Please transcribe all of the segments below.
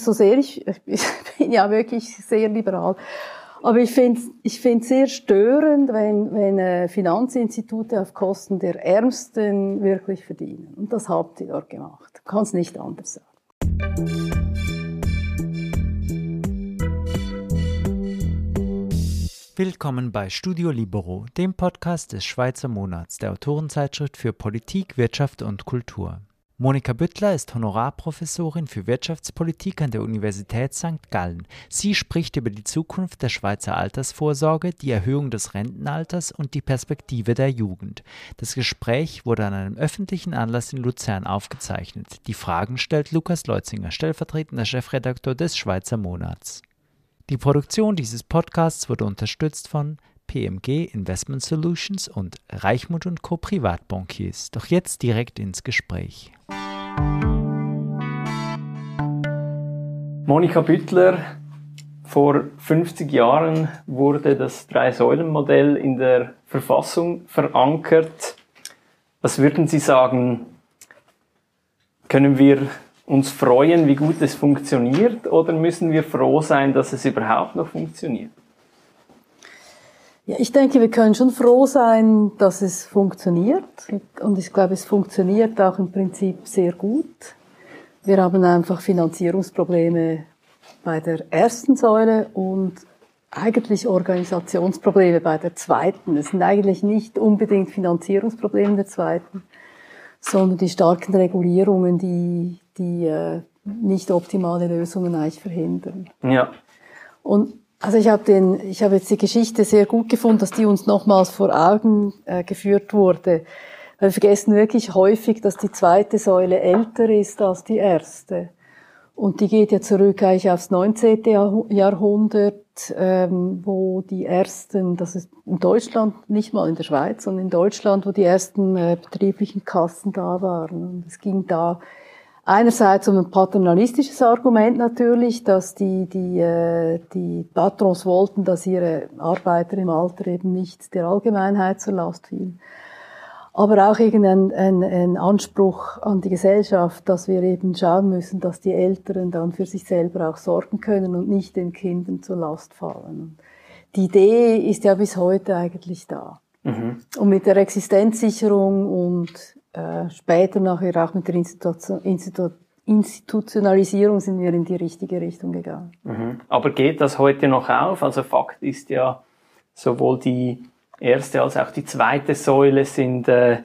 So sehr ich, ich bin ja wirklich sehr liberal. Aber ich finde ich finde sehr störend, wenn, wenn äh, Finanzinstitute auf Kosten der Ärmsten wirklich verdienen. Und das habt ihr dort gemacht. Kann es nicht anders sagen. Willkommen bei Studio Libero, dem Podcast des Schweizer Monats, der Autorenzeitschrift für Politik, Wirtschaft und Kultur. Monika Büttler ist Honorarprofessorin für Wirtschaftspolitik an der Universität St. Gallen. Sie spricht über die Zukunft der Schweizer Altersvorsorge, die Erhöhung des Rentenalters und die Perspektive der Jugend. Das Gespräch wurde an einem öffentlichen Anlass in Luzern aufgezeichnet. Die Fragen stellt Lukas Leutzinger, stellvertretender Chefredakteur des Schweizer Monats. Die Produktion dieses Podcasts wurde unterstützt von PMG Investment Solutions und Reichmut und Co. Privatbankiers. Doch jetzt direkt ins Gespräch. Monika Büttler, vor 50 Jahren wurde das Drei-Säulen-Modell in der Verfassung verankert. Was würden Sie sagen? Können wir uns freuen, wie gut es funktioniert, oder müssen wir froh sein, dass es überhaupt noch funktioniert? Ja, ich denke, wir können schon froh sein, dass es funktioniert. Und ich glaube, es funktioniert auch im Prinzip sehr gut. Wir haben einfach Finanzierungsprobleme bei der ersten Säule und eigentlich Organisationsprobleme bei der zweiten. Es sind eigentlich nicht unbedingt Finanzierungsprobleme der zweiten, sondern die starken Regulierungen, die, die äh, nicht optimale Lösungen eigentlich verhindern. Ja. Und also ich habe den, ich habe jetzt die Geschichte sehr gut gefunden, dass die uns nochmals vor Augen äh, geführt wurde. Wir vergessen wirklich häufig, dass die zweite Säule älter ist als die erste. Und die geht ja zurück eigentlich aufs 19. Jahrhundert, ähm, wo die ersten, das ist in Deutschland, nicht mal in der Schweiz, sondern in Deutschland, wo die ersten äh, betrieblichen Kassen da waren. Und es ging da Einerseits um ein paternalistisches Argument natürlich, dass die, die, äh, die Patrons wollten, dass ihre Arbeiter im Alter eben nicht der Allgemeinheit zur Last fielen. Aber auch irgendein ein, ein Anspruch an die Gesellschaft, dass wir eben schauen müssen, dass die Älteren dann für sich selber auch sorgen können und nicht den Kindern zur Last fallen. Die Idee ist ja bis heute eigentlich da. Mhm. Und mit der Existenzsicherung und äh, später nachher auch mit der Institution, Institu Institutionalisierung sind wir in die richtige Richtung gegangen. Mhm. Aber geht das heute noch auf? Also Fakt ist ja, sowohl die erste als auch die zweite Säule sind äh,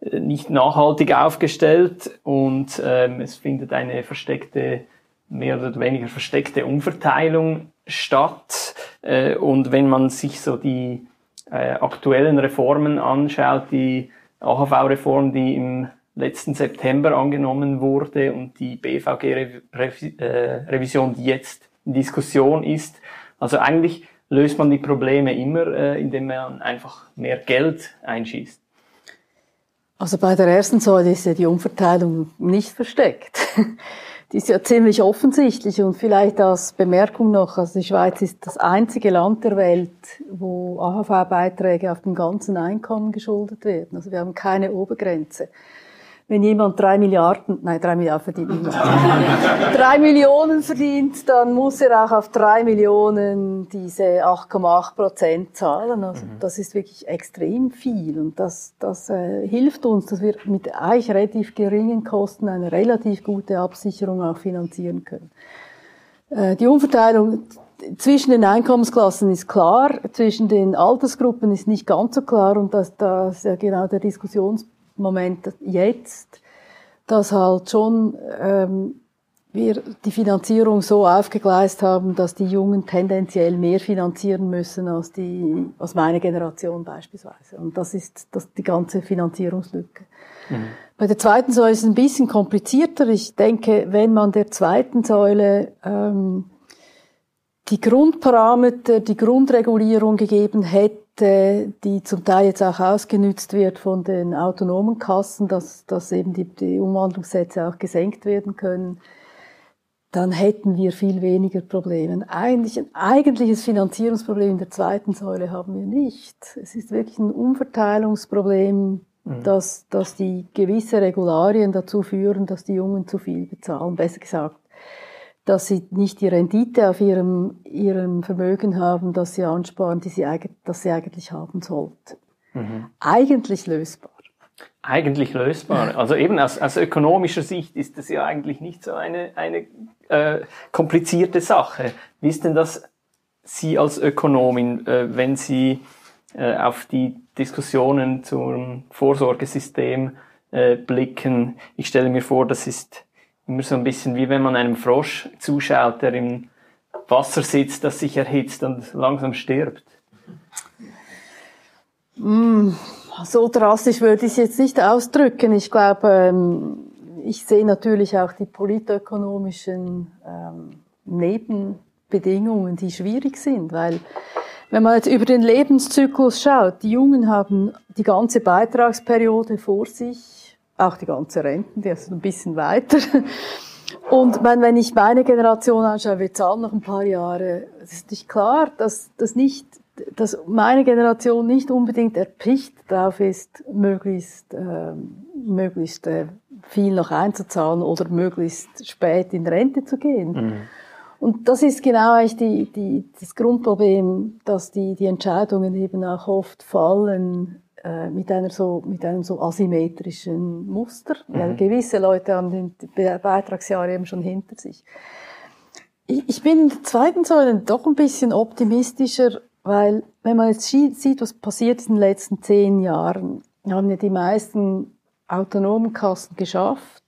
nicht nachhaltig aufgestellt und ähm, es findet eine versteckte, mehr oder weniger versteckte Umverteilung statt. Äh, und wenn man sich so die äh, aktuellen Reformen anschaut, die AHV-Reform, die im letzten September angenommen wurde und die BVG-Revision, die jetzt in Diskussion ist. Also eigentlich löst man die Probleme immer, äh, indem man einfach mehr Geld einschießt. Also bei der ersten Säule ist ja die Umverteilung nicht versteckt. Die ist ja ziemlich offensichtlich und vielleicht als Bemerkung noch, also die Schweiz ist das einzige Land der Welt, wo AHV-Beiträge auf dem ganzen Einkommen geschuldet werden. Also wir haben keine Obergrenze wenn jemand drei Milliarden, nein, drei Milliarden verdient niemand, drei Millionen verdient, dann muss er auch auf drei Millionen diese 8,8 Prozent zahlen. Also mhm. das ist wirklich extrem viel und das, das äh, hilft uns, dass wir mit eigentlich relativ geringen Kosten eine relativ gute Absicherung auch finanzieren können. Äh, die Umverteilung zwischen den Einkommensklassen ist klar, zwischen den Altersgruppen ist nicht ganz so klar und das, das ist ja genau der Diskussionspunkt Moment jetzt, dass halt schon ähm, wir die Finanzierung so aufgegleist haben, dass die Jungen tendenziell mehr finanzieren müssen als die, als meine Generation beispielsweise. Und das ist das, die ganze Finanzierungslücke. Mhm. Bei der zweiten Säule ist es ein bisschen komplizierter. Ich denke, wenn man der zweiten Säule ähm, die Grundparameter, die Grundregulierung gegeben hätte, die zum Teil jetzt auch ausgenützt wird von den autonomen Kassen, dass, dass eben die, die Umwandlungssätze auch gesenkt werden können, dann hätten wir viel weniger Probleme. Eigentlich ein eigentliches Finanzierungsproblem in der zweiten Säule haben wir nicht. Es ist wirklich ein Umverteilungsproblem, mhm. dass, dass die gewisse Regularien dazu führen, dass die Jungen zu viel bezahlen. Besser gesagt, dass sie nicht die Rendite auf ihrem, ihrem Vermögen haben, das sie ansparen, die sie, das sie eigentlich haben sollten. Mhm. Eigentlich lösbar. Eigentlich lösbar. Also eben aus, aus ökonomischer Sicht ist das ja eigentlich nicht so eine, eine äh, komplizierte Sache. Wie ist denn das Sie als Ökonomin, äh, wenn Sie äh, auf die Diskussionen zum Vorsorgesystem äh, blicken? Ich stelle mir vor, das ist immer so ein bisschen wie wenn man einem Frosch zuschaut, der im Wasser sitzt, das sich erhitzt und langsam stirbt. Mm, so drastisch würde ich es jetzt nicht ausdrücken. Ich glaube, ähm, ich sehe natürlich auch die politökonomischen ähm, Nebenbedingungen, die schwierig sind, weil wenn man jetzt über den Lebenszyklus schaut, die Jungen haben die ganze Beitragsperiode vor sich, auch die ganze Renten, die ist ein bisschen weiter. Und wenn ich meine Generation anschaue, wir zahlen noch ein paar Jahre, es ist nicht klar, dass, dass nicht, dass meine Generation nicht unbedingt erpicht darauf ist, möglichst, äh, möglichst äh, viel noch einzuzahlen oder möglichst spät in Rente zu gehen. Mhm. Und das ist genau eigentlich die, die, das Grundproblem, dass die, die Entscheidungen eben auch oft fallen äh, mit einer so mit einem so asymmetrischen Muster, mhm. weil gewisse Leute haben die Beitragsjahre eben schon hinter sich. Ich, ich bin in der zweiten Säule doch ein bisschen optimistischer, weil wenn man jetzt sieht, was passiert ist in den letzten zehn Jahren, haben ja die meisten autonomen Kassen geschafft,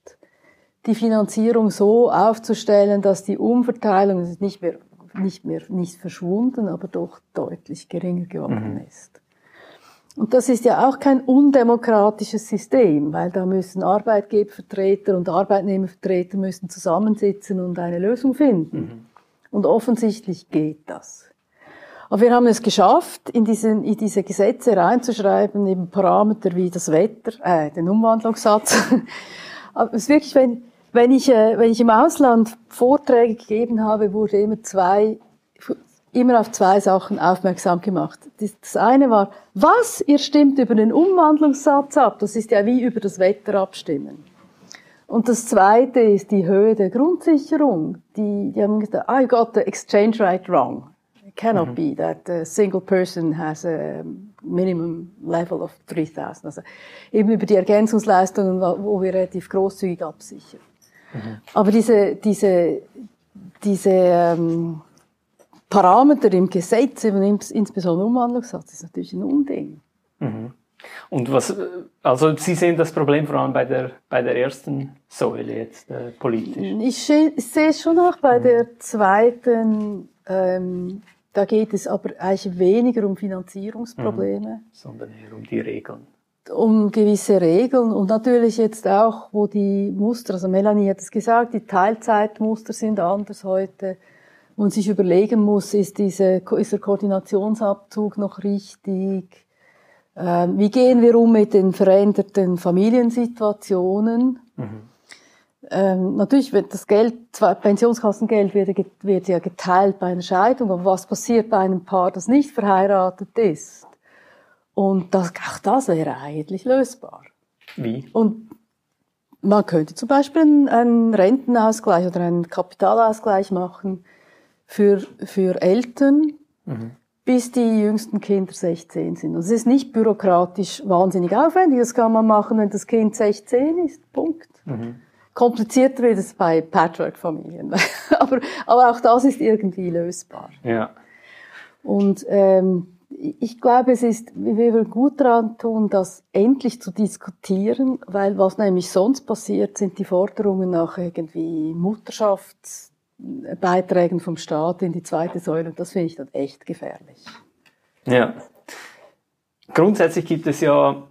die Finanzierung so aufzustellen, dass die Umverteilung nicht mehr nicht mehr nicht verschwunden, aber doch deutlich geringer geworden mhm. ist. Und das ist ja auch kein undemokratisches System, weil da müssen Arbeitgebervertreter und Arbeitnehmervertreter müssen zusammensitzen und eine Lösung finden. Mhm. Und offensichtlich geht das. Aber wir haben es geschafft, in, diesen, in diese Gesetze reinzuschreiben, eben Parameter wie das Wetter, äh, den Umwandlungssatz. Aber es ist wirklich, wenn, wenn ich, äh, wenn ich im Ausland Vorträge gegeben habe, wurde immer zwei immer auf zwei Sachen aufmerksam gemacht. Das eine war, was, ihr stimmt über den Umwandlungssatz ab, das ist ja wie über das Wetter abstimmen. Und das zweite ist die Höhe der Grundsicherung. Die, die haben gesagt, I got the exchange rate wrong. It cannot mhm. be that a single person has a minimum level of 3000. Also eben über die Ergänzungsleistungen, wo wir relativ großzügig absichern. Mhm. Aber diese, diese, diese, ähm, Parameter im Gesetz, insbesondere Umwandlungssatz, ist natürlich ein Unding. Mhm. Und was, also Sie sehen das Problem vor allem bei der, bei der ersten Säule jetzt äh, politisch? Ich, ich sehe es schon auch bei mhm. der zweiten, ähm, da geht es aber eigentlich weniger um Finanzierungsprobleme. Mhm. Sondern eher um die Regeln. Um gewisse Regeln und natürlich jetzt auch, wo die Muster, also Melanie hat es gesagt, die Teilzeitmuster sind anders heute und sich überlegen muss, ist, diese, ist der Koordinationsabzug noch richtig? Ähm, wie gehen wir um mit den veränderten Familiensituationen? Mhm. Ähm, natürlich wird das Geld, Pensionskassengeld wird, wird ja geteilt bei einer Scheidung, aber was passiert bei einem Paar, das nicht verheiratet ist? Und das, auch das wäre eigentlich lösbar. Wie? Und man könnte zum Beispiel einen Rentenausgleich oder einen Kapitalausgleich machen, für, für Eltern, mhm. bis die jüngsten Kinder 16 sind. Und es ist nicht bürokratisch wahnsinnig aufwendig, das kann man machen, wenn das Kind 16 ist, Punkt. Mhm. Komplizierter wird es bei Patchwork-Familien. aber, aber auch das ist irgendwie lösbar. Ja. Und ähm, ich glaube, es ist, wir würden gut daran tun, das endlich zu diskutieren, weil was nämlich sonst passiert, sind die Forderungen nach irgendwie Mutterschafts Beiträgen vom Staat in die zweite Säule. Und das finde ich dann echt gefährlich. Ja. Grundsätzlich gibt es ja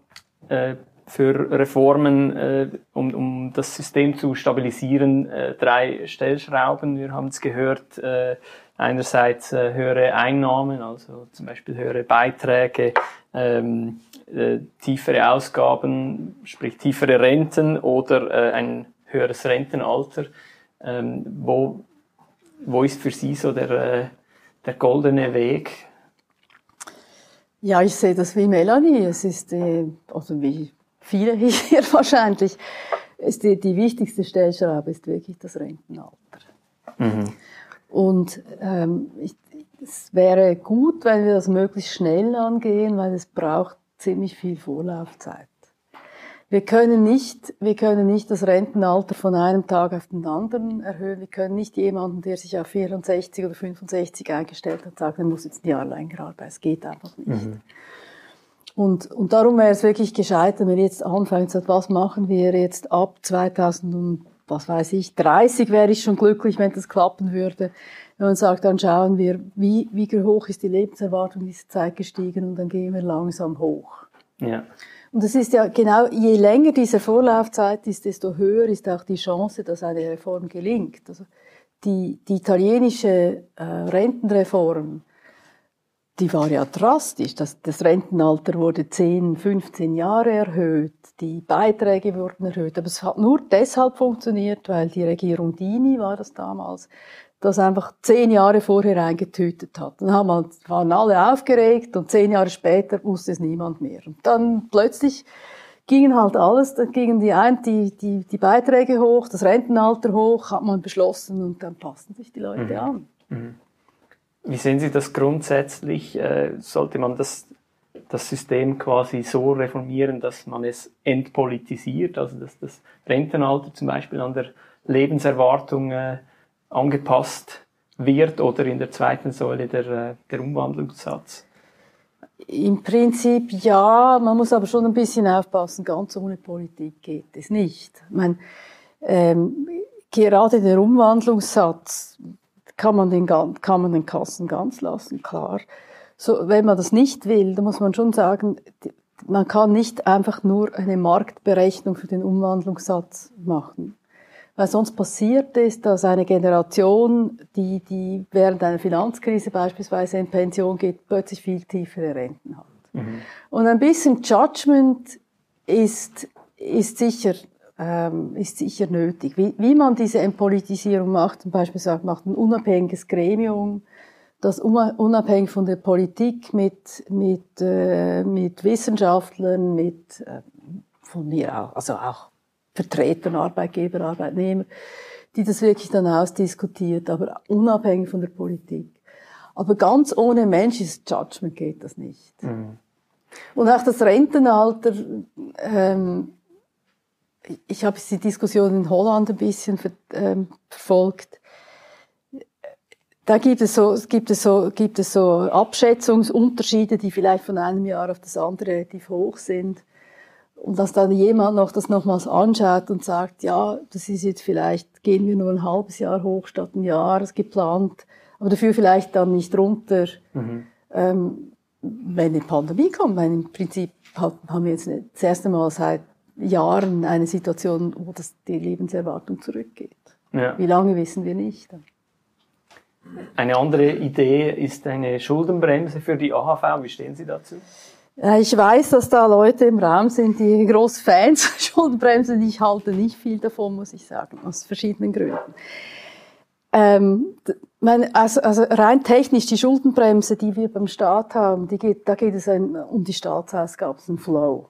äh, für Reformen, äh, um, um das System zu stabilisieren, äh, drei Stellschrauben. Wir haben es gehört, äh, einerseits äh, höhere Einnahmen, also zum Beispiel höhere Beiträge, ähm, äh, tiefere Ausgaben, sprich tiefere Renten oder äh, ein höheres Rentenalter. Ähm, wo wo ist für Sie so der, äh, der goldene Weg? Ja, ich sehe das wie Melanie. Es ist, äh, also wie viele hier wahrscheinlich, ist die, die wichtigste Stellschraube ist wirklich das Rentenalter. Mhm. Und ähm, ich, es wäre gut, wenn wir das möglichst schnell angehen, weil es braucht ziemlich viel Vorlaufzeit. Wir können nicht, wir können nicht das Rentenalter von einem Tag auf den anderen erhöhen. Wir können nicht jemanden, der sich auf 64 oder 65 eingestellt hat, sagen, er muss jetzt ein Jahr länger arbeiten. Es geht einfach nicht. Mhm. Und, und darum wäre es wirklich gescheit, wenn wir jetzt anfangen, sagt, was machen wir jetzt ab 2000 und was weiß ich, 30 wäre ich schon glücklich, wenn das klappen würde. Wenn man sagt, dann schauen wir, wie, wie hoch ist die Lebenserwartung in dieser Zeit gestiegen und dann gehen wir langsam hoch. Ja. Und es ist ja genau, je länger diese Vorlaufzeit ist, desto höher ist auch die Chance, dass eine Reform gelingt. Also die, die italienische äh, Rentenreform, die war ja drastisch. Das, das Rentenalter wurde 10, 15 Jahre erhöht, die Beiträge wurden erhöht. Aber es hat nur deshalb funktioniert, weil die Regierung Dini war das damals, das einfach zehn Jahre vorher eingetötet hat. Dann haben, waren alle aufgeregt und zehn Jahre später wusste es niemand mehr. Und dann plötzlich gingen halt alles, dann gingen die, ein, die, die, die Beiträge hoch, das Rentenalter hoch, hat man beschlossen und dann passten sich die Leute mhm. an. Mhm. Wie sehen Sie das grundsätzlich? Äh, sollte man das, das System quasi so reformieren, dass man es entpolitisiert, also dass das Rentenalter zum Beispiel an der Lebenserwartung äh, angepasst wird oder in der zweiten Säule der, äh, der Umwandlungssatz? Im Prinzip ja, man muss aber schon ein bisschen aufpassen, ganz ohne Politik geht es nicht. Ich meine, ähm, gerade der Umwandlungssatz kann man, den, kann man den Kassen ganz lassen, klar. So, wenn man das nicht will, dann muss man schon sagen, man kann nicht einfach nur eine Marktberechnung für den Umwandlungssatz machen. Weil sonst passiert ist, dass eine Generation, die, die während einer Finanzkrise beispielsweise in Pension geht, plötzlich viel tiefere Renten hat. Mhm. Und ein bisschen Judgment ist, ist sicher, ähm, ist sicher nötig. Wie, wie man diese Entpolitisierung macht, zum Beispiel sagt, macht ein unabhängiges Gremium, das unabhängig von der Politik mit, mit, äh, mit Wissenschaftlern, mit, äh, von mir auch, also auch Vertretern, Arbeitgeber, Arbeitnehmer, die das wirklich dann ausdiskutiert, aber unabhängig von der Politik. Aber ganz ohne menschliches Judgment geht das nicht. Mhm. Und auch das Rentenalter, ähm, ich habe die Diskussion in Holland ein bisschen ver, ähm, verfolgt. Da gibt es so, gibt es so, gibt es so Abschätzungsunterschiede, die vielleicht von einem Jahr auf das andere relativ hoch sind. Und dass dann jemand noch das nochmals anschaut und sagt, ja, das ist jetzt vielleicht, gehen wir nur ein halbes Jahr hoch statt ein Jahr geplant, aber dafür vielleicht dann nicht runter, mhm. ähm, wenn die Pandemie kommt. Weil im Prinzip haben wir jetzt das erste Mal seit Jahren eine Situation, wo das, die Lebenserwartung zurückgeht. Ja. Wie lange wissen wir nicht. Eine andere Idee ist eine Schuldenbremse für die AHV. Wie stehen Sie dazu? Ich weiß, dass da Leute im Raum sind, die groß Fans von Schuldenbremsen. Ich halte nicht viel davon, muss ich sagen, aus verschiedenen Gründen. Ähm, meine, also, also rein technisch, die Schuldenbremse, die wir beim Staat haben, geht, da geht es ein, um die Staatsausgaben, ein Flow.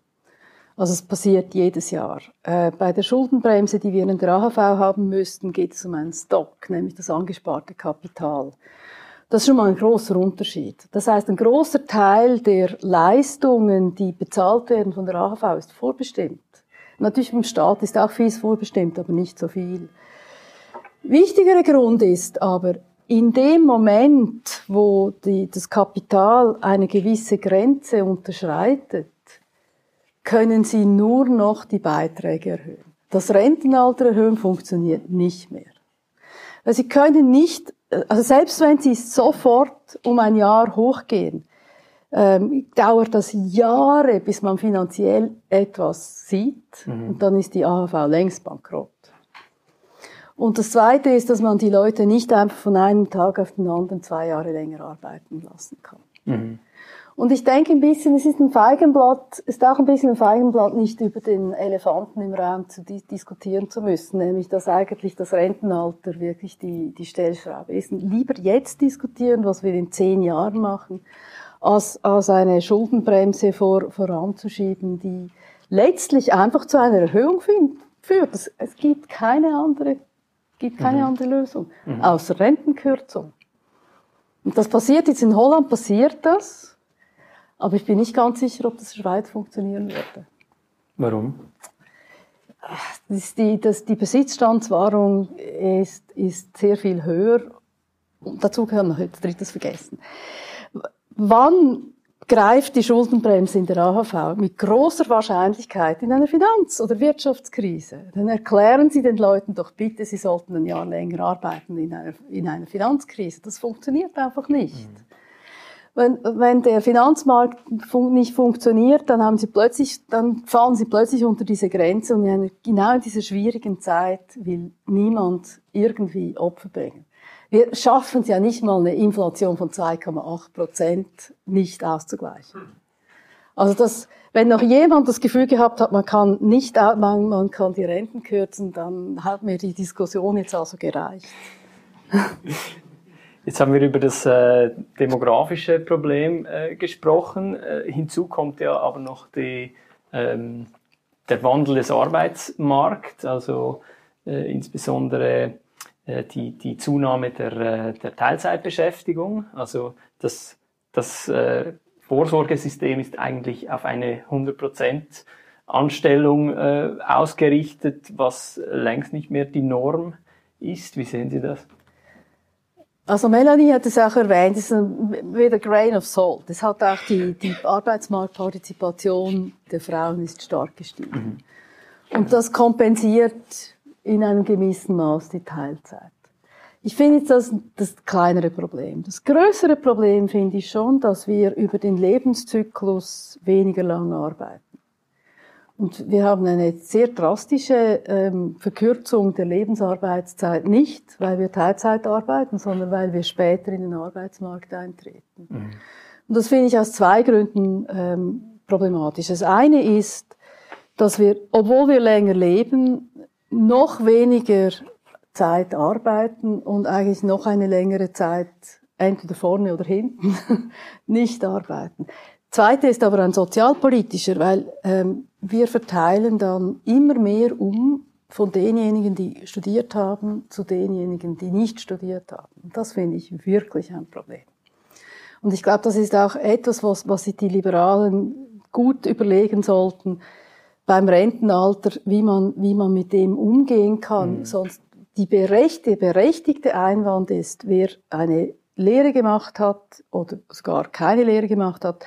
Also es passiert jedes Jahr. Äh, bei der Schuldenbremse, die wir in der AHV haben müssten, geht es um einen Stock, nämlich das angesparte Kapital. Das ist schon mal ein großer Unterschied. Das heißt, ein großer Teil der Leistungen, die bezahlt werden von der AHV, ist vorbestimmt. Natürlich beim Staat ist auch vieles vorbestimmt, aber nicht so viel. Wichtigerer Grund ist aber, in dem Moment, wo die, das Kapital eine gewisse Grenze unterschreitet, können Sie nur noch die Beiträge erhöhen. Das Rentenalter erhöhen funktioniert nicht mehr. Weil Sie können nicht also selbst wenn sie sofort um ein Jahr hochgehen, ähm, dauert das Jahre, bis man finanziell etwas sieht mhm. und dann ist die AHV längst bankrott. Und das Zweite ist, dass man die Leute nicht einfach von einem Tag auf den anderen zwei Jahre länger arbeiten lassen kann. Mhm. Und ich denke ein bisschen, es ist ein Feigenblatt, ist auch ein bisschen ein Feigenblatt, nicht über den Elefanten im Raum zu dis diskutieren zu müssen, nämlich dass eigentlich das Rentenalter wirklich die, die Stellschraube ist. Lieber jetzt diskutieren, was wir in zehn Jahren machen, als, als eine Schuldenbremse vor, voranzuschieben, die letztlich einfach zu einer Erhöhung führt. Es, es gibt keine andere Gibt keine mhm. andere Lösung. Mhm. Außer Rentenkürzung. Und das passiert jetzt in Holland, passiert das. Aber ich bin nicht ganz sicher, ob das Schweiz funktionieren würde. Warum? Das die, das, die Besitzstandswahrung ist, ist sehr viel höher. Und dazu kann man heute drittes vergessen. Wann greift die Schuldenbremse in der AHV mit großer Wahrscheinlichkeit in einer Finanz- oder Wirtschaftskrise. Dann erklären Sie den Leuten doch bitte, sie sollten ein Jahr länger arbeiten in einer, in einer Finanzkrise. Das funktioniert einfach nicht. Mhm. Wenn, wenn der Finanzmarkt fun nicht funktioniert, dann haben Sie plötzlich, dann fallen Sie plötzlich unter diese Grenze und in einer, genau in dieser schwierigen Zeit will niemand irgendwie Opfer bringen. Wir schaffen es ja nicht mal, eine Inflation von 2,8 Prozent nicht auszugleichen. Also das, wenn noch jemand das Gefühl gehabt hat, man kann nicht, man, man kann die Renten kürzen, dann hat mir die Diskussion jetzt also gereicht. Jetzt haben wir über das äh, demografische Problem äh, gesprochen. Äh, hinzu kommt ja aber noch die, ähm, der Wandel des Arbeitsmarkts, also äh, insbesondere äh, die, die Zunahme der, äh, der Teilzeitbeschäftigung. Also das, das Vorsorgesystem ist eigentlich auf eine 100% Anstellung ausgerichtet, was längst nicht mehr die Norm ist. Wie sehen Sie das? Also Melanie hat es auch erwähnt, es ist ein, with a grain of salt. Es hat auch die, die Arbeitsmarktpartizipation der Frauen ist stark gestiegen. Mhm. Und das kompensiert in einem gewissen Maß die Teilzeit. Ich finde jetzt das das kleinere Problem. Das größere Problem finde ich schon, dass wir über den Lebenszyklus weniger lang arbeiten. Und wir haben eine sehr drastische ähm, Verkürzung der Lebensarbeitszeit nicht, weil wir Teilzeit arbeiten, sondern weil wir später in den Arbeitsmarkt eintreten. Mhm. Und das finde ich aus zwei Gründen ähm, problematisch. Das eine ist, dass wir, obwohl wir länger leben, noch weniger Zeit arbeiten und eigentlich noch eine längere Zeit entweder vorne oder hinten nicht arbeiten. Zweite ist aber ein sozialpolitischer, weil ähm, wir verteilen dann immer mehr um von denjenigen, die studiert haben, zu denjenigen, die nicht studiert haben. Das finde ich wirklich ein Problem. Und ich glaube, das ist auch etwas, was, was sich die Liberalen gut überlegen sollten, beim Rentenalter, wie man, wie man mit dem umgehen kann. Mhm. Sonst die berechtigte, berechtigte Einwand ist, wer eine Lehre gemacht hat oder sogar keine Lehre gemacht hat,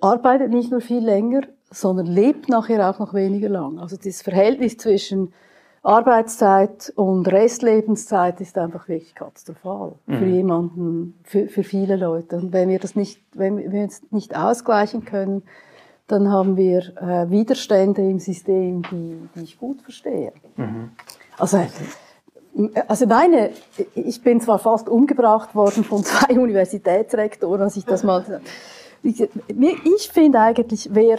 arbeitet nicht nur viel länger, sondern lebt nachher auch noch weniger lang. Also das Verhältnis zwischen Arbeitszeit und Restlebenszeit ist einfach wirklich katastrophal mhm. für jemanden, für, für viele Leute. Und wenn wir das nicht, wenn wir es nicht ausgleichen können, dann haben wir äh, Widerstände im System, die, die ich gut verstehe. Mhm. Also, also meine, ich bin zwar fast umgebracht worden von zwei Universitätsrektoren, als ich das mal, ich, ich finde eigentlich, wer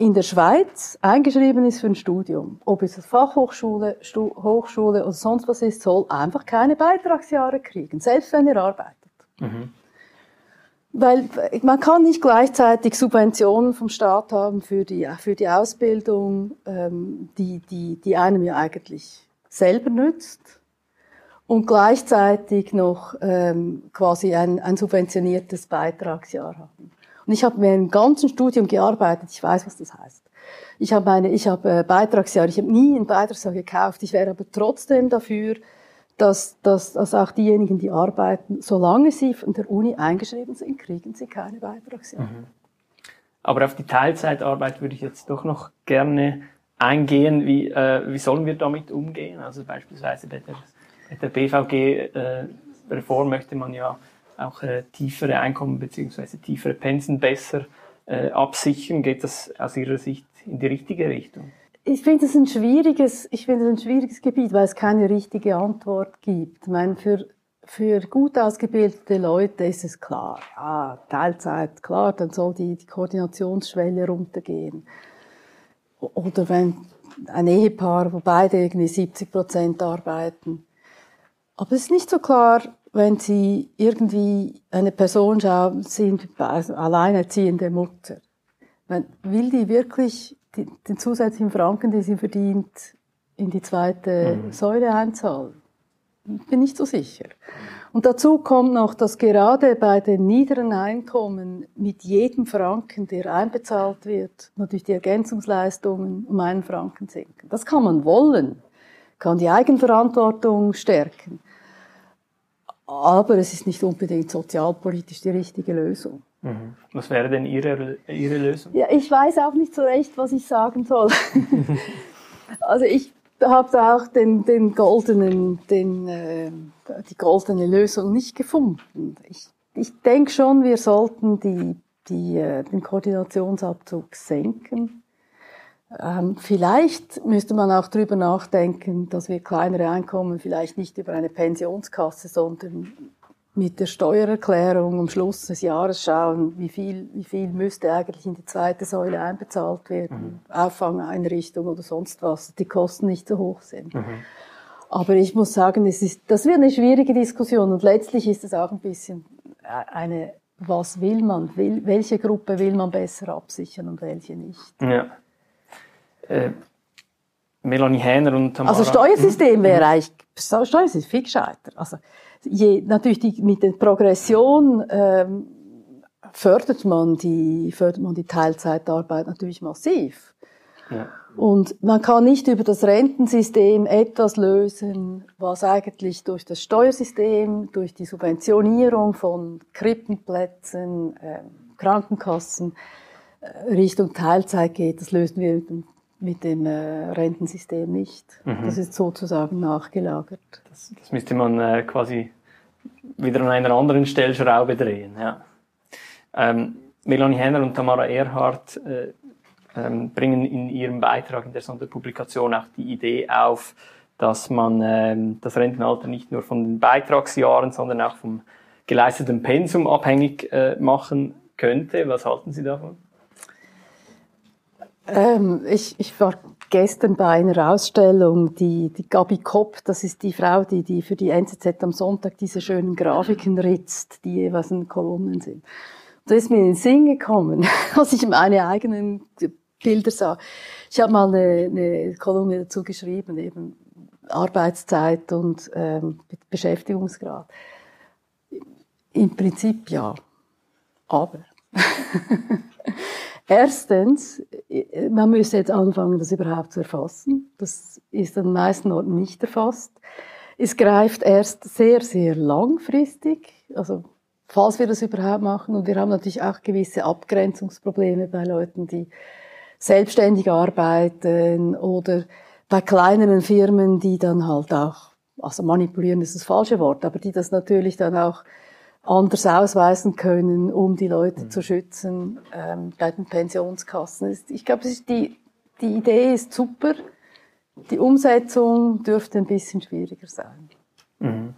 in der Schweiz eingeschrieben ist für ein Studium, ob es Fachhochschule, Stu Hochschule oder sonst was ist, soll einfach keine Beitragsjahre kriegen, selbst wenn er arbeitet. Mhm. Weil man kann nicht gleichzeitig Subventionen vom Staat haben für die, für die Ausbildung, ähm, die, die, die einem ja eigentlich selber nützt und gleichzeitig noch ähm, quasi ein, ein subventioniertes Beitragsjahr haben. Und ich habe mir im ganzen Studium gearbeitet, ich weiß, was das heißt. Ich habe meine, ich habe äh, Beitragsjahr, ich habe nie ein Beitragsjahr gekauft, ich wäre aber trotzdem dafür, dass, dass, dass auch diejenigen, die arbeiten, solange sie von der Uni eingeschrieben sind, kriegen sie keine Beitragsjahre. Mhm. Aber auf die Teilzeitarbeit würde ich jetzt doch noch gerne eingehen. Wie, äh, wie sollen wir damit umgehen? Also beispielsweise bei der, der BVG-Reform äh, möchte man ja auch äh, tiefere Einkommen bzw. tiefere Pensen besser äh, absichern. Geht das aus Ihrer Sicht in die richtige Richtung? Ich finde es ein schwieriges, ich finde ein schwieriges Gebiet, weil es keine richtige Antwort gibt. Ich meine, für, für gut ausgebildete Leute ist es klar, ja, Teilzeit, klar, dann soll die, die Koordinationsschwelle runtergehen. Oder wenn ein Ehepaar, wo beide irgendwie 70 Prozent arbeiten. Aber es ist nicht so klar, wenn Sie irgendwie eine Person schauen, sind also alleinerziehende Mutter. will die wirklich die, den zusätzlichen Franken, die sie verdient, in die zweite mhm. Säule einzahlen. bin nicht so sicher. Und dazu kommt noch, dass gerade bei den niederen Einkommen mit jedem Franken, der einbezahlt wird, natürlich die Ergänzungsleistungen um einen Franken sinken. Das kann man wollen, kann die Eigenverantwortung stärken. Aber es ist nicht unbedingt sozialpolitisch die richtige Lösung. Mhm. Was wäre denn Ihre, Ihre Lösung? Ja, ich weiß auch nicht so recht, was ich sagen soll. also ich habe da auch den, den goldenen, den, äh, die goldene Lösung nicht gefunden. Ich, ich denke schon, wir sollten die, die, äh, den Koordinationsabzug senken. Ähm, vielleicht müsste man auch darüber nachdenken, dass wir kleinere Einkommen vielleicht nicht über eine Pensionskasse, sondern mit der Steuererklärung am Schluss des Jahres schauen, wie viel, wie viel müsste eigentlich in die zweite Säule einbezahlt werden, mhm. Auffangeinrichtung oder sonst was, die Kosten nicht so hoch sind. Mhm. Aber ich muss sagen, es ist, das wird eine schwierige Diskussion und letztlich ist es auch ein bisschen eine, was will man, will, welche Gruppe will man besser absichern und welche nicht. Ja. Äh, Melanie Hähner und Tamara. Also Steuersystem mhm. wäre eigentlich, Steuersystem viel gescheiter. Also je, natürlich die, mit der Progression ähm, fördert man die fördert man die Teilzeitarbeit natürlich massiv. Ja. Und man kann nicht über das Rentensystem etwas lösen, was eigentlich durch das Steuersystem, durch die Subventionierung von Krippenplätzen, äh, Krankenkassen äh, Richtung Teilzeit geht. Das lösen wir mit dem, mit dem äh, Rentensystem nicht. Mhm. Das ist sozusagen nachgelagert. Das, das müsste man äh, quasi wieder an einer anderen Stellschraube drehen. Ja. Ähm, Melanie Henner und Tamara Erhardt äh, ähm, bringen in ihrem Beitrag in der Sonderpublikation auch die Idee auf, dass man ähm, das Rentenalter nicht nur von den Beitragsjahren, sondern auch vom geleisteten Pensum abhängig äh, machen könnte. Was halten Sie davon? Ähm, ich, ich war gestern bei einer Ausstellung, die, die Gabi Kopp, das ist die Frau, die, die für die NZZ am Sonntag diese schönen Grafiken ritzt, die jeweils in Kolumnen sind. Und da ist mir in den Sinn gekommen, als ich meine eigenen Bilder sah. Ich habe mal eine, eine Kolumne dazu geschrieben, eben Arbeitszeit und ähm, Beschäftigungsgrad. Im Prinzip ja, aber Erstens, man müsste jetzt anfangen, das überhaupt zu erfassen. Das ist an den meisten Orten nicht erfasst. Es greift erst sehr, sehr langfristig, also falls wir das überhaupt machen. Und wir haben natürlich auch gewisse Abgrenzungsprobleme bei Leuten, die selbstständig arbeiten oder bei kleineren Firmen, die dann halt auch, also manipulieren ist das falsche Wort, aber die das natürlich dann auch anders ausweisen können, um die Leute mhm. zu schützen ähm, bei den Pensionskassen. Ich glaube, die, die Idee ist super. Die Umsetzung dürfte ein bisschen schwieriger sein. Mhm.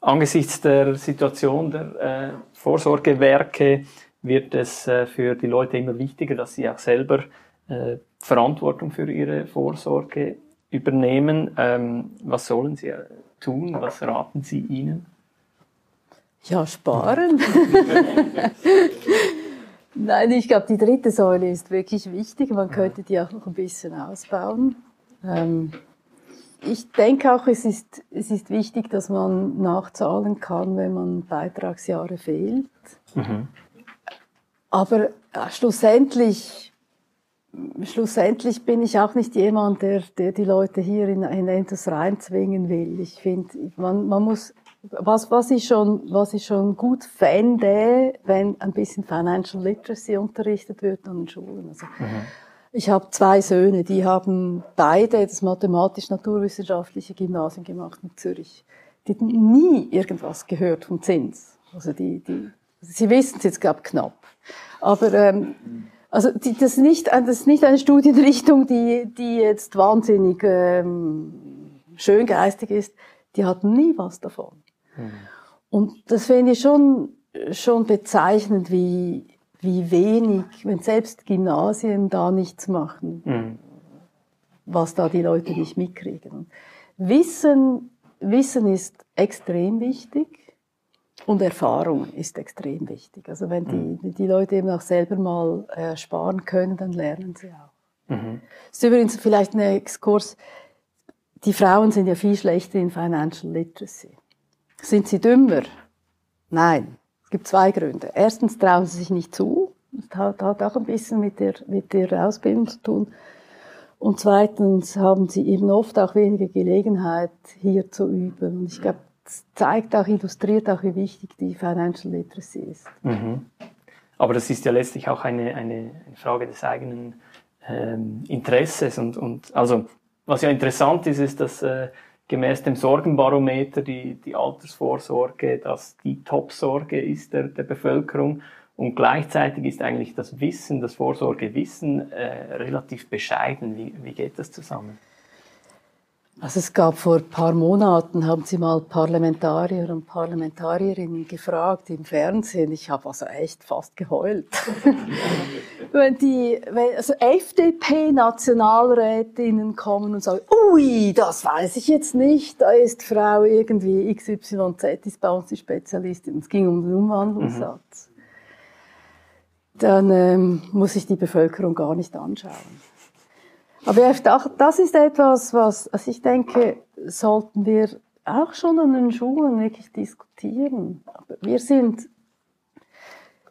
Angesichts der Situation der äh, Vorsorgewerke wird es äh, für die Leute immer wichtiger, dass sie auch selber äh, Verantwortung für ihre Vorsorge übernehmen. Ähm, was sollen sie äh, tun? Was raten Sie ihnen? Ja, sparen. Nein, ich glaube, die dritte Säule ist wirklich wichtig. Man könnte die auch noch ein bisschen ausbauen. Ähm, ich denke auch, es ist, es ist wichtig, dass man nachzahlen kann, wenn man Beitragsjahre fehlt. Mhm. Aber ja, schlussendlich, schlussendlich bin ich auch nicht jemand, der, der die Leute hier in, in etwas reinzwingen will. Ich finde, man, man muss was, was, ich schon, was ich schon gut fände, wenn ein bisschen Financial Literacy unterrichtet wird an den Schulen. Also, mhm. Ich habe zwei Söhne, die haben beide das mathematisch-naturwissenschaftliche Gymnasium gemacht in Zürich. Die hatten nie irgendwas gehört vom Zins. Also die, die, sie wissen es jetzt, glaube knapp. Aber ähm, also die, das, ist nicht, das ist nicht eine Studienrichtung, die, die jetzt wahnsinnig ähm, schön geistig ist. Die hatten nie was davon. Und das finde ich schon, schon bezeichnend, wie, wie wenig, wenn selbst Gymnasien da nichts machen, mhm. was da die Leute nicht mitkriegen. Wissen, Wissen ist extrem wichtig und Erfahrung ist extrem wichtig. Also wenn die, mhm. die Leute eben auch selber mal äh, sparen können, dann lernen sie auch. Mhm. Das ist übrigens vielleicht ein Exkurs die Frauen sind ja viel schlechter in Financial Literacy. Sind sie dümmer? Nein. Es gibt zwei Gründe. Erstens trauen sie sich nicht zu. Das hat, auch ein bisschen mit der, mit der Ausbildung zu tun. Und zweitens haben sie eben oft auch weniger Gelegenheit, hier zu üben. Und ich glaube, das zeigt auch, illustriert auch, wie wichtig die Financial Literacy ist. Mhm. Aber das ist ja letztlich auch eine, eine, Frage des eigenen ähm, Interesses. Und, und also, was ja interessant ist, ist, dass äh, gemäß dem Sorgenbarometer die, die Altersvorsorge dass die Top-Sorge ist der, der Bevölkerung. Und gleichzeitig ist eigentlich das Wissen, das Vorsorgewissen äh, relativ bescheiden. Wie, wie geht das zusammen? Also es gab vor ein paar Monaten, haben sie mal Parlamentarier und Parlamentarierinnen gefragt im Fernsehen. Ich habe also echt fast geheult. wenn die, wenn, also FDP-Nationalrätinnen kommen und sagen, ui, das weiß ich jetzt nicht, da ist Frau irgendwie XYZ, ist bei uns die Spezialistin. Es ging um den Umwandlungssatz. Mhm. Dann ähm, muss ich die Bevölkerung gar nicht anschauen. Aber das ist etwas, was, also ich denke, sollten wir auch schon an den Schulen wirklich diskutieren. Aber wir sind,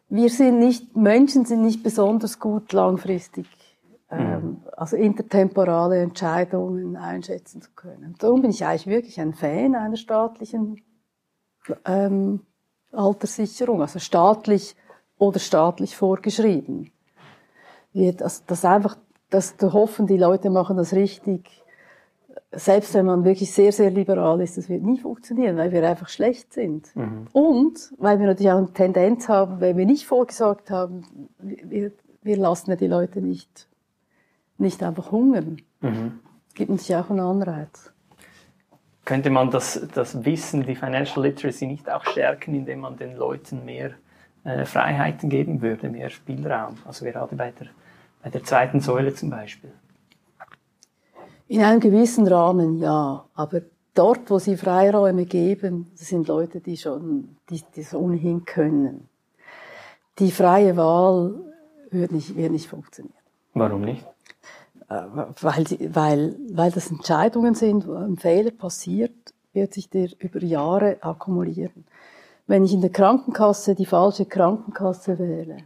wir sind nicht, Menschen sind nicht besonders gut langfristig, ähm, mhm. also intertemporale Entscheidungen einschätzen zu können. Darum bin ich eigentlich wirklich ein Fan einer staatlichen ähm, Alterssicherung, also staatlich oder staatlich vorgeschrieben. Wird, also das einfach das zu hoffen, die Leute machen das richtig, selbst wenn man wirklich sehr, sehr liberal ist, das wird nie funktionieren, weil wir einfach schlecht sind. Mhm. Und weil wir natürlich auch eine Tendenz haben, wenn wir nicht vorgesorgt haben, wir, wir lassen ja die Leute nicht, nicht einfach hungern. Mhm. Gibt natürlich auch einen Anreiz. Könnte man das, das Wissen, die Financial Literacy nicht auch stärken, indem man den Leuten mehr äh, Freiheiten geben würde, mehr Spielraum? Also gerade bei der bei der zweiten Säule zum Beispiel? In einem gewissen Rahmen ja, aber dort, wo sie Freiräume geben, sind Leute, die schon, die, die das ohnehin können. Die freie Wahl wird nicht, wird nicht funktionieren. Warum nicht? Äh, weil, weil, weil das Entscheidungen sind, wo ein Fehler passiert, wird sich der über Jahre akkumulieren. Wenn ich in der Krankenkasse die falsche Krankenkasse wähle,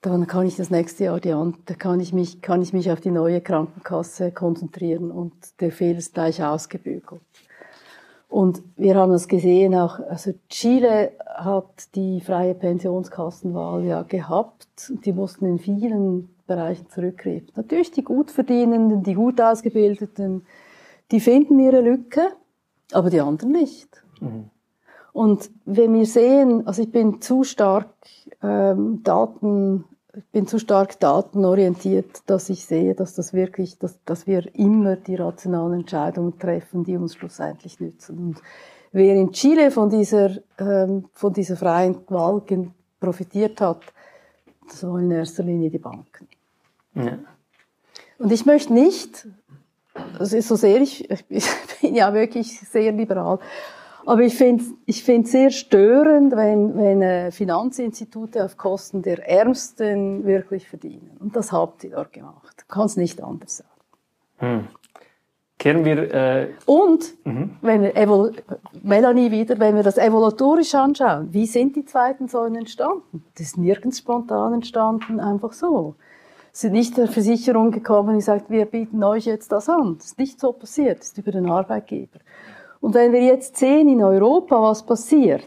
dann kann ich das nächste Jahr die, da kann ich mich, kann ich mich auf die neue Krankenkasse konzentrieren und der Fehler ist gleich ausgebügelt. Und wir haben das gesehen auch, also Chile hat die freie Pensionskassenwahl ja gehabt die mussten in vielen Bereichen zurückgreifen. Natürlich die Gutverdienenden, die gut ausgebildeten, die finden ihre Lücke, aber die anderen nicht. Mhm. Und wenn wir sehen, also ich bin zu stark ähm, Daten ich bin zu stark datenorientiert, dass ich sehe, dass das wirklich, dass, dass wir immer die rationalen Entscheidungen treffen, die uns schlussendlich nützen. Und wer in Chile von dieser, ähm, von dieser freien Wahl profitiert hat, das waren in erster Linie die Banken. Ja. Und ich möchte nicht, also so sehr ich, ich bin ja wirklich sehr liberal, aber ich finde ich finde sehr störend, wenn, wenn äh, Finanzinstitute auf Kosten der Ärmsten wirklich verdienen. Und das habt ihr dort gemacht. Kann es nicht anders sagen. Hm. Kehren wir. Äh Und, mhm. wenn wir Evol Melanie wieder, wenn wir das evolutorisch anschauen, wie sind die zweiten Säulen entstanden? Das ist nirgends spontan entstanden, einfach so. Es sind nicht der Versicherung gekommen, die sagt, wir bieten euch jetzt das an. Das ist nicht so passiert, das ist über den Arbeitgeber. Und wenn wir jetzt sehen in Europa, was passiert,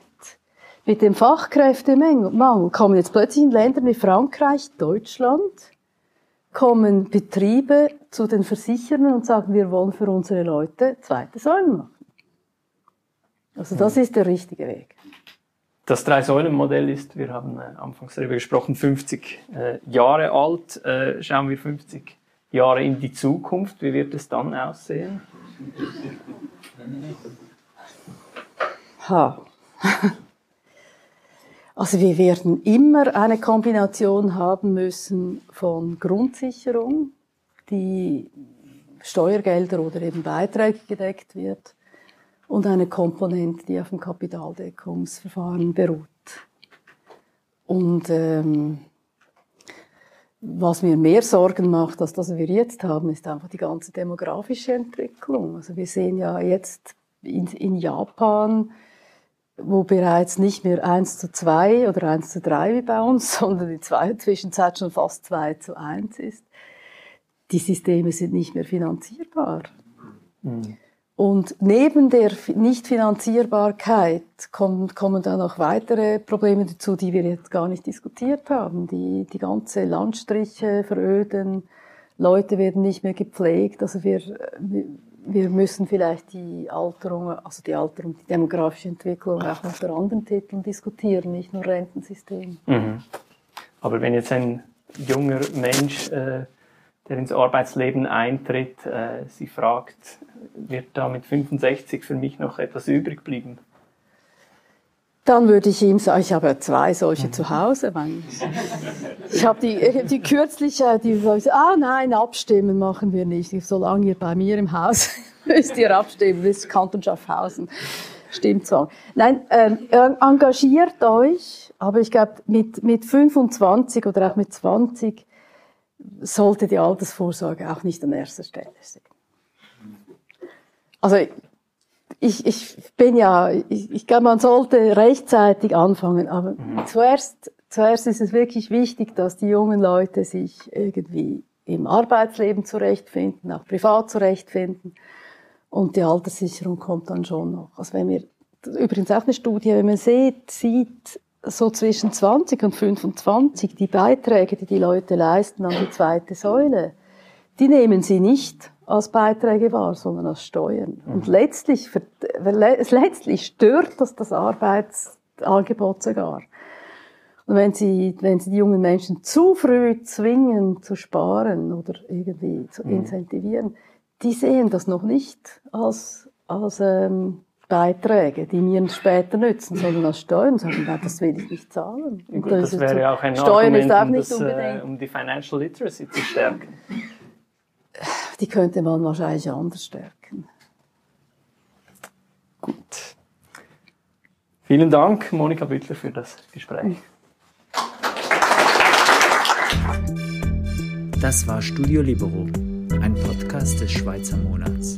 mit dem Fachkräftemangel, kommen jetzt plötzlich in Ländern wie Frankreich, Deutschland, kommen Betriebe zu den Versicherern und sagen, wir wollen für unsere Leute zweite Säulen machen. Also das ist der richtige Weg. Das Drei-Säulen-Modell ist, wir haben äh, anfangs darüber gesprochen, 50 äh, Jahre alt. Äh, schauen wir 50 Jahre in die Zukunft. Wie wird es dann aussehen? Ha. Also wir werden immer eine Kombination haben müssen von Grundsicherung, die Steuergelder oder eben Beiträge gedeckt wird, und eine Komponente, die auf dem Kapitaldeckungsverfahren beruht. Und ähm, was mir mehr Sorgen macht, als das wir jetzt haben, ist einfach die ganze demografische Entwicklung. Also wir sehen ja jetzt in, in Japan, wo bereits nicht mehr eins zu zwei oder eins zu drei wie bei uns, sondern in der Zwischenzeit schon fast zwei zu eins ist. Die Systeme sind nicht mehr finanzierbar. Mhm. Und neben der Nichtfinanzierbarkeit kommen, kommen dann noch weitere Probleme dazu, die wir jetzt gar nicht diskutiert haben. Die, die ganze Landstriche veröden, Leute werden nicht mehr gepflegt. Also wir, wir müssen vielleicht die Alterung, also die Alterung, die demografische Entwicklung auch unter anderen Titeln diskutieren, nicht nur Rentensystem. Mhm. Aber wenn jetzt ein junger Mensch, äh, der ins Arbeitsleben eintritt, äh, sie fragt, wird da mit 65 für mich noch etwas übrig bleiben? Dann würde ich ihm sagen, ich habe zwei solche zu Hause. Ich habe die, die kürzliche, die ah nein, abstimmen machen wir nicht. Solange ihr bei mir im Haus müsst ihr abstimmen, das ist Kanton Schaffhausen. Stimmt so. Nein, ähm, engagiert euch, aber ich glaube, mit, mit 25 oder auch mit 20 sollte die Altersvorsorge auch nicht an erster Stelle stehen. Also ich, ich bin ja, ich, ich glaube, man sollte rechtzeitig anfangen, aber mhm. zuerst, zuerst ist es wirklich wichtig, dass die jungen Leute sich irgendwie im Arbeitsleben zurechtfinden, auch privat zurechtfinden. Und die Alterssicherung kommt dann schon noch. Also wenn wir, übrigens auch eine Studie, wenn man sieht, sieht, so zwischen 20 und 25, die Beiträge, die die Leute leisten an die zweite Säule, die nehmen sie nicht als Beiträge wahr, sondern als Steuern. Mhm. Und letztlich, letztlich stört das das Arbeitsangebot sogar. Und wenn Sie, wenn Sie die jungen Menschen zu früh zwingen zu sparen oder irgendwie zu mhm. incentivieren, die sehen das noch nicht als, als ähm, Beiträge, die mir später nützen, sondern als Steuern sagen, das will ich nicht zahlen. Gut, das, das wäre ja auch ein Steuern Argument, um, das, äh, um die Financial Literacy zu stärken die könnte man wahrscheinlich anders stärken. Gut. Vielen Dank, Monika Büttler, für das Gespräch. Das war Studio Libero, ein Podcast des Schweizer Monats.